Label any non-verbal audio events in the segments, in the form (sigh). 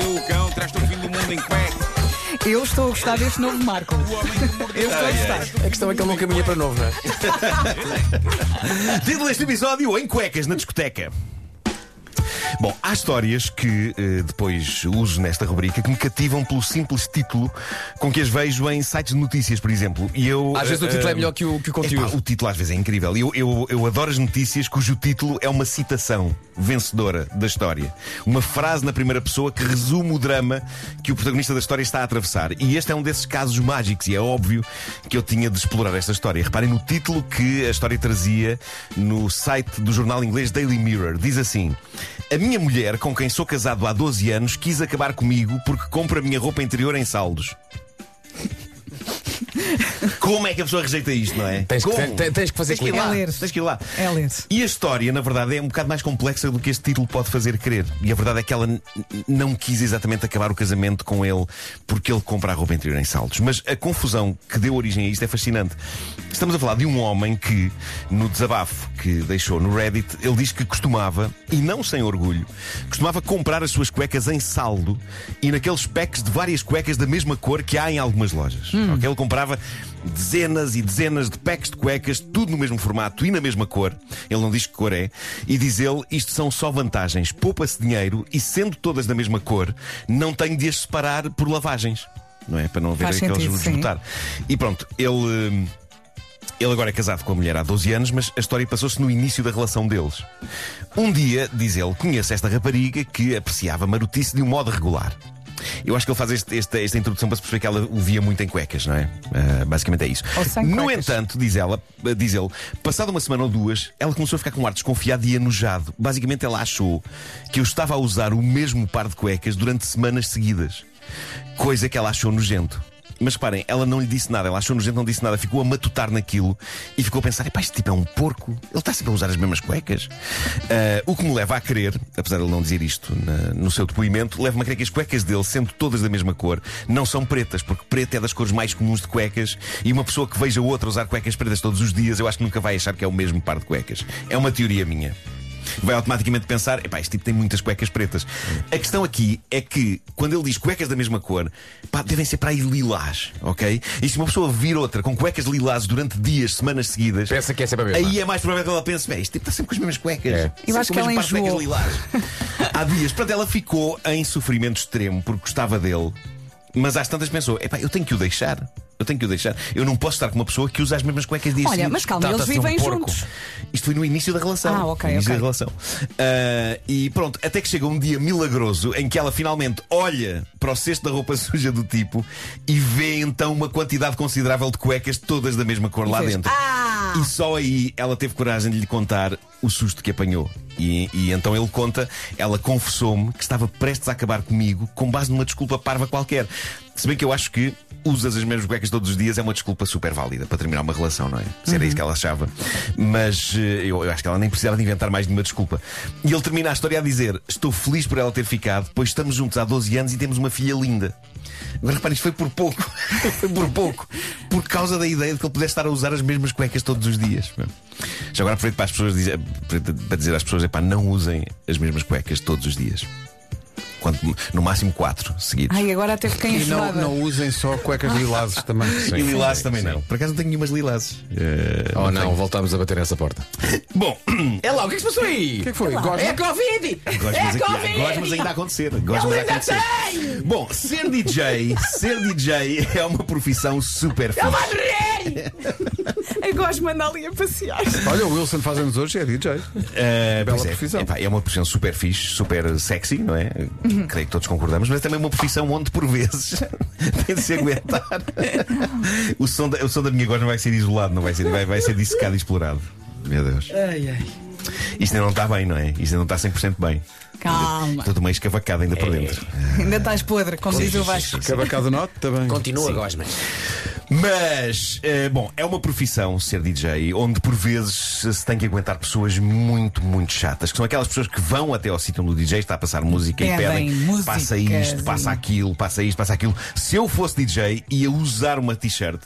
mordeu o cão, traz-te o fim do mundo em cueca. Eu estou a gostar deste novo Marco. Eu estou a gostar. A questão é que ele não caminha para novo, não é? (laughs) Título deste episódio: Em Cuecas na Discoteca. Bom, há histórias que eh, depois uso nesta rubrica que me cativam pelo simples título com que as vejo em sites de notícias, por exemplo. E eu, Às vezes o título é eh, melhor que o, que o Epá, conteúdo. o título às vezes é incrível. Eu, eu, eu adoro as notícias cujo título é uma citação vencedora da história. Uma frase na primeira pessoa que resume o drama que o protagonista da história está a atravessar. E este é um desses casos mágicos e é óbvio que eu tinha de explorar esta história. Reparem no título que a história trazia no site do jornal inglês Daily Mirror. Diz assim: A minha mulher, com quem sou casado há 12 anos, quis acabar comigo porque compra a minha roupa interior em saldos. Como é que a pessoa rejeita isto, não é? Tens que- Como? te- tens que fazer tens que ir clique. lá. É ler. Tens que ir lá. É ler. E a história, na verdade, é um bocado mais complexa do que este título pode fazer crer. E a verdade é que ela n- não quis exatamente acabar o casamento com ele porque ele compra a roupa interior em saldos. Mas a confusão que deu origem a isto é fascinante. Estamos a falar de um homem que, no desabafo que deixou no Reddit, ele diz que costumava, e não sem orgulho, costumava comprar as suas cuecas em saldo e naqueles packs de várias cuecas da mesma cor que há em algumas lojas. Ok? Ele comprava dezenas e dezenas de packs de cuecas, tudo no mesmo formato e na mesma cor. Ele não diz que cor é. E diz ele: isto são só vantagens. Poupa-se dinheiro e, sendo todas da mesma cor, não tenho de as separar por lavagens. Não é? Para não haver Faz aqueles esgotar. E pronto, ele. hum, Ele agora é casado com a mulher há 12 anos, mas a história passou-se no início da relação deles. Um dia, diz ele, conhece esta rapariga que apreciava marotice de um modo regular. Eu acho que ele faz este- esta, esta introdução para se perceber que ela o via muito em cuecas, não é? Ah, basicamente é isso. No cuecas. entanto, diz ela, diz ele, passada uma semana ou duas, ela começou a ficar com um ar desconfiado e enojado. Basicamente, ela achou que eu estava a usar o mesmo par de cuecas durante semanas seguidas. Coisa que ela achou nojento. Mas reparem, ela não lhe disse nada, ela achou nojento, não disse nada, ficou a matutar naquilo e ficou a pensar: epá, este tipo é um porco, ele está sempre a usar as mesmas cuecas. Ah, o que me leva a crer, apesar de ele não dizer isto na- no seu depoimento, leva-me a crer que as cuecas dele, sendo todas da mesma cor, não são pretas, porque preto é das cores mais comuns de cuecas e uma pessoa que veja outra usar cuecas pretas todos os dias, eu acho que nunca vai achar que é o mesmo par de cuecas. É uma teoria minha vai automaticamente pensar: epá, este tipo tem muitas cuecas pretas. A questão aqui é que, quando ele diz cuecas da mesma cor, pá, devem ser para aí lilás, ok? E se uma pessoa vir outra com cuecas lilás durante dias, semanas seguidas, Pensa que é sempre a mesma. aí é mais provável que ela pense: bem, este tipo está sempre com as mesmas cuecas. É. Eu acho que ela par de cuecas enjoou. lilás. Há dias, portanto, ela ficou em sofrimento extremo porque gostava dele. Mas às tantas pensou: epá, eu tenho que o deixar. Eu tenho que o deixar. Eu não posso estar com uma pessoa que usa as mesmas cuecas dias Olha, seguidos. mas calma, eles um vivem porco. juntos. Isto foi no início da relação. Ah, ok, no início ok. da relação. Ah, e pronto, até que chega um dia milagroso em que ela finalmente olha para o cesto da roupa (laughs) suja do tipo e vê então uma quantidade considerável de cuecas, todas da mesma cor lá fez, dentro. "Ah!" E só aí ela teve coragem de lhe contar o susto que apanhou. E, e então ele conta, ela confessou-me que estava prestes a acabar comigo com base numa desculpa parva qualquer. Se bem que eu acho que usas as mesmas cuecas todos os dias é uma desculpa super válida para terminar uma relação, não é? Se era isso que ela achava. Mas eh, eu, eu acho que ela nem precisava de inventar mais nenhuma desculpa. E ele termina a história a dizer: Estou feliz por ela ter ficado, pois estamos juntos há 12 anos e temos uma filha linda. Agora repare, isto foi por pouco. (laughs) foi por pouco. Por causa da ideia de que ele pudesse estar a usar as mesmas cuecas todos os dias. Já agora aproveito para as pessoas dizer, para dizer às pessoas: epá, não usem as mesmas cuecas todos os dias. Quanto, no máximo quatro seguidos. Ai, agora até fiquei E não, não usem só cuecas lilazes também. (laughs) e lilás também não. Por acaso não tenho nenhumas lilazes. Eh, Oh não, voltamos a bater nessa porta. (laughs) Bom, (clears throat) É lá, o que é que se passou aí? O que é que foi? É Gosma? Covid! Gosmas, aqui, gosmas ainda a acontecer. Gosmas a acontecer. Bom, ser DJ, ser DJ é uma profissão super fixe. (laughs) Eu gosto de mandar ali a passear. Olha, o Wilson faz anos hoje, é DJ. Eh, Bela pois é, profissão. Epá, é uma profissão super fixe, super sexy, não é? Creio que todos concordamos, mas é também uma profissão onde, por vezes, (laughs) tem de se aguentar. o, som da, o som da minha gosma vai ser isolado, não vai ser, vai, vai ser dissecado e explorado. Meu Deus. Isto ainda não está bem, não é? Isto ainda não está 100% bem. Calma. Estou meio escavacado ainda por dentro. Ainda estás podre, como diz o Vasco. Cavacado Norte também. Continua, Gosma. Mas, eh, bom, é uma profissão ser DJ, onde por vezes se tem que aguentar pessoas muito, muito chatas, que são aquelas pessoas que vão até ao sítio onde o DJ está a passar música e Pedem músicas passa isto, passa aquilo, passa isto, passa aquilo. Se eu fosse DJ, ia usar uma t-shirt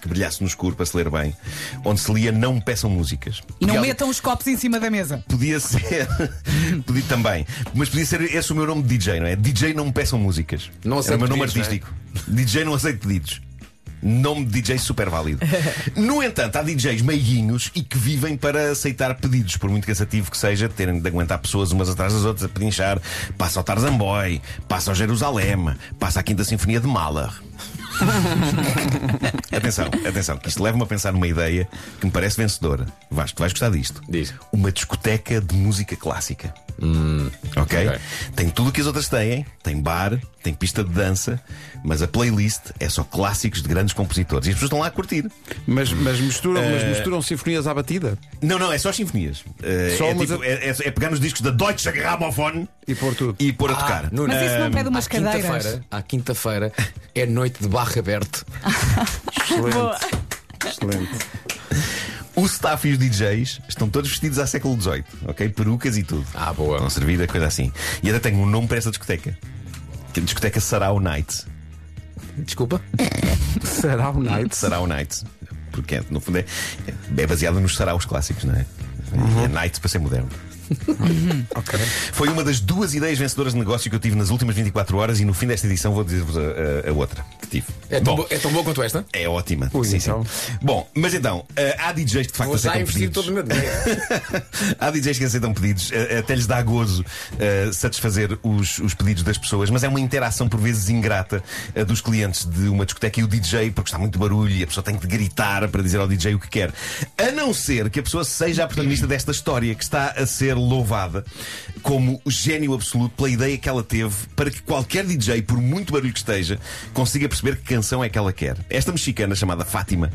que brilhasse no escuro para se ler bem, onde se lia Não me peçam músicas. E não Porque metam os copos em cima da mesa. Podia ser, (laughs) podia também, mas podia ser esse o meu nome de DJ, não é? DJ não me peçam músicas. Não Era o meu nome pedidos, artístico. DJ não aceito pedidos. Nome de DJ super válido. (laughs) No entanto, há DJs meiguinhos e que vivem para aceitar pedidos, por muito cansativo que seja, terem de aguentar pessoas umas atrás das outras a pedinchar. Passa ao Tarzan Boy, passa ao Jerusalém, passa à Quinta Sinfonia de Mahler. (laughs) atenção, atenção, que isto leva-me a pensar numa ideia que me parece vencedora. Vasco, tu vais gostar disto. Diz. Uma discoteca de música clássica. ok? ok. Tem tudo o que as outras têm: tem bar, tem pista de dança, mas a playlist é só clássicos de grandes compositores. E as pessoas estão lá a curtir. Mas, mas, misturam, mas misturam sinfonias à batida Não, não, é só as sinfonias. Uh, Só é, tipo- a- é- é- é pegar nos discos da Deutsche Grammophon e pôr tudo. e pôr a tocar. Nuno, Mas isso não pede umas à cadeiras. quinta-feira- À quinta-feira é noite de barro aberto. (laughs) Boa. Excelente. Excelente. O staff e os DJs estão todos vestidos a século XVIII, ok? Perucas e tudo. Ah, boa. Vão servir a coisa assim. E ainda tem um nome para esta discoteca. Que a discoteca Sarau Night. Desculpa. Será o Night? Sarau Night. Porque é, no fundo é, é baseado nos saraus clássicos, não é? E é night para ser moderno. (laughs) Ok. Foi uma das duas ideias vencedoras de negócio que eu tive nas últimas 24 horas e no fim desta edição vou dizer-vos a, a- a outra que tive. É tão, Bom, bo- é tão boa quanto esta? é ótima. Ui, sim, então. sim. Bom, mas então, eh, há DJs que de facto Vou já aceitam investir pedidos. todo o meu dinheiro. (laughs) Há DJs que aceitam pedidos, eh, até lhes dá gozo eh, satisfazer os, os pedidos das pessoas, mas é uma interação por vezes ingrata eh, dos clientes de uma discoteca e o DJ, porque está muito barulho e a pessoa tem que gritar para dizer ao DJ o que quer. A não ser que a pessoa seja a protagonista desta história que está a ser louvada como gênio absoluto pela ideia que ela teve para que qualquer DJ, por muito barulho que esteja, consiga perceber que é que ela quer. Esta mexicana chamada Fátima,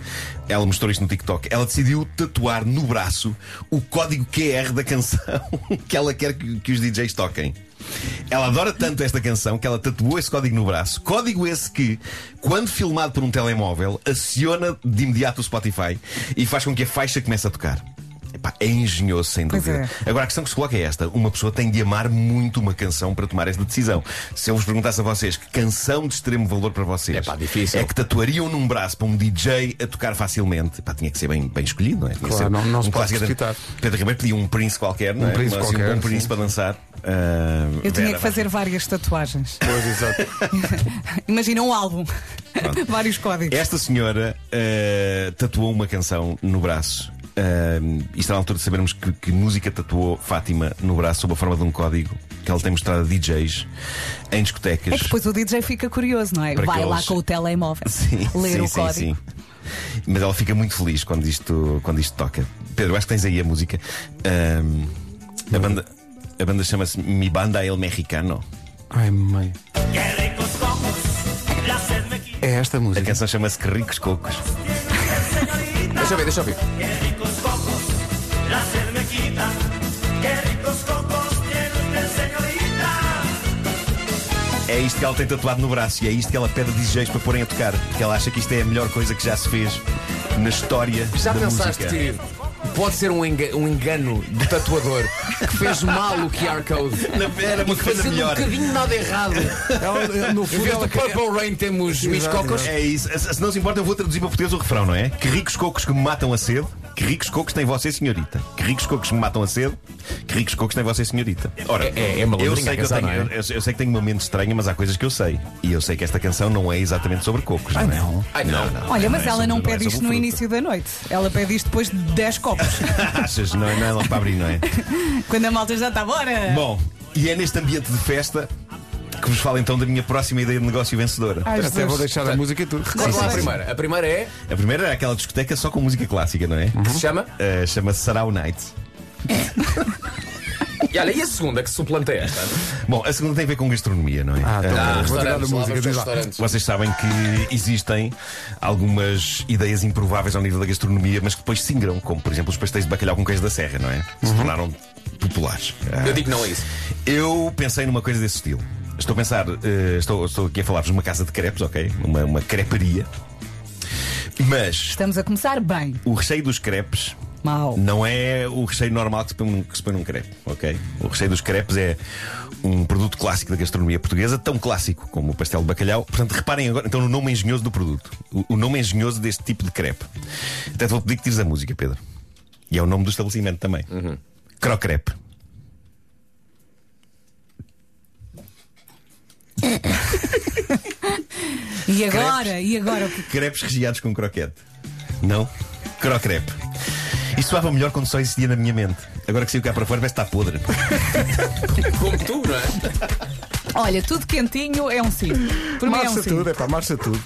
ela mostrou isto no TikTok, ela decidiu tatuar no braço o código QR da canção (laughs) que ela quer que, que os DJs toquem. Ela adora tanto esta canção que ela tatuou esse código no braço. Código esse que, quando filmado por um telemóvel, aciona de imediato o Spotify e faz com que a faixa comece a tocar. Epá, é engenhoso, sem Pois dúvida. é. Agora a questão que se coloca é esta: uma pessoa tem de amar muito uma canção para tomar esta decisão. Se eu vos perguntasse a vocês que canção de extremo valor para vocês Epá, difícil. é que tatuariam num braço para um DJ a tocar facilmente, Epá, tinha que ser bem, bem escolhido, não é? Tinha Claro, não- não se pode precipitar. Pedro Ribeiro pedia um Prince qualquer, não é? Prince Assim, qualquer, um sim. para dançar. Ah, Eu tinha Vera, que fazer várias tatuagens. Pois, exato. (laughs) Imagina um álbum. (laughs) Vários códigos. Esta senhora ah, tatuou uma canção no braço. Uh, e está na altura de sabermos que, que música tatuou Fátima no braço sob a forma de um código que ela tem mostrado a DJs em discotecas. É que depois o DJ fica curioso, não é? Vai que lá eles- com o telemóvel (laughs) Sim, ler sim, o sim, código. sim. Mas ela fica muito feliz quando isto, quando isto toca. Pedro, acho que tens aí a música. Ahm, a banda, a banda chama-se Mi Banda El Mexicano. Ai, mãe. É esta A música. canção chama-se Que Ricos Cocos. Deixa eu ver, deixa eu ver. É isto que ela tem tatuado no braço e é isto que ela pede DJs para porem a tocar. Porque ela acha que isto é a melhor coisa que já se fez na história Já da pensaste música. que pode ser um, enga- um engano do tatuador que fez mal o QR Code? (laughs) Na- Era uma E coisa fazendo um melhor. bocadinho nada errado. Ela, no Em fundo, vez do Purple Rain temos Miss Cocos. É isso. Se se não se importa, eu vou traduzir para português o refrão, não é? Que ricos cocos que me matam a sede. Que ricos cocos tem você, senhorita. Que ricos cocos que me matam a sede. Que ricos cocos tem você, senhorita. Ora, É- é- é eu sei que eu canção, tenho, não é? eu, eu sei que tenho uma mente estranha, mas há coisas que eu sei. E eu sei que esta canção não é exatamente sobre cocos, não é? Ai, não. Olha, mas é ela sobre- não é pede isto no fruto. início da noite. Ela pede isto depois de 10 copos. (laughs) Achas? Não é, não é logo para abrir, não é? (laughs) Quando a malta já está, bora! Bom, e é neste ambiente de festa que vos falo então da minha próxima ideia de negócio vencedora. Ai, Até Jesus. vou deixar a música e tudo. Vamos lá a primeira. A primeira é, A primeira era aquela discoteca só com música clássica, não é? que se chama. Uh, Chama-se Sarau Night. (laughs) E olha, e a segunda que suplanta esta? Bom, a segunda tem a ver com gastronomia, não é? Ah, então, vou tirar a restaurantes, lá música. diz lá. restaurantes. Vocês sabem que existem algumas ideias improváveis ao nível da gastronomia, mas que depois se ingram, como por exemplo os pastéis de bacalhau com queijo da serra, não é? Se tornaram populares. Ah, Eu digo não a isso. Eu pensei numa coisa desse estilo. Estou a pensar, eh, estou, estou aqui a falar-vos de uma casa de crepes, ok? Uma, uma creparia. Mas Estamos a começar bem. o recheio dos crepes Mal. não é o recheio normal que se põe num, que se põe num crepe, ok? O recheio dos crepes é um produto clássico da gastronomia portuguesa, tão clássico como o pastel de bacalhau. Portanto, reparem agora então no nome engenhoso do produto. O, o nome engenhoso deste tipo de crepe. Até te vou pedir que tires a música, Pedro. E é o nome do estabelecimento também. Crocrepe. E agora? E agora? Crepes recheados com croquete. Não? Crocrepe. Isso soava melhor quando só existia na minha mente. Agora que saiu cá para fora, vai estar podre. (laughs) Como tu, não é? Olha, tudo quentinho é um sim. Por mim é um Marcha sim. tudo, é pá, marcha tudo.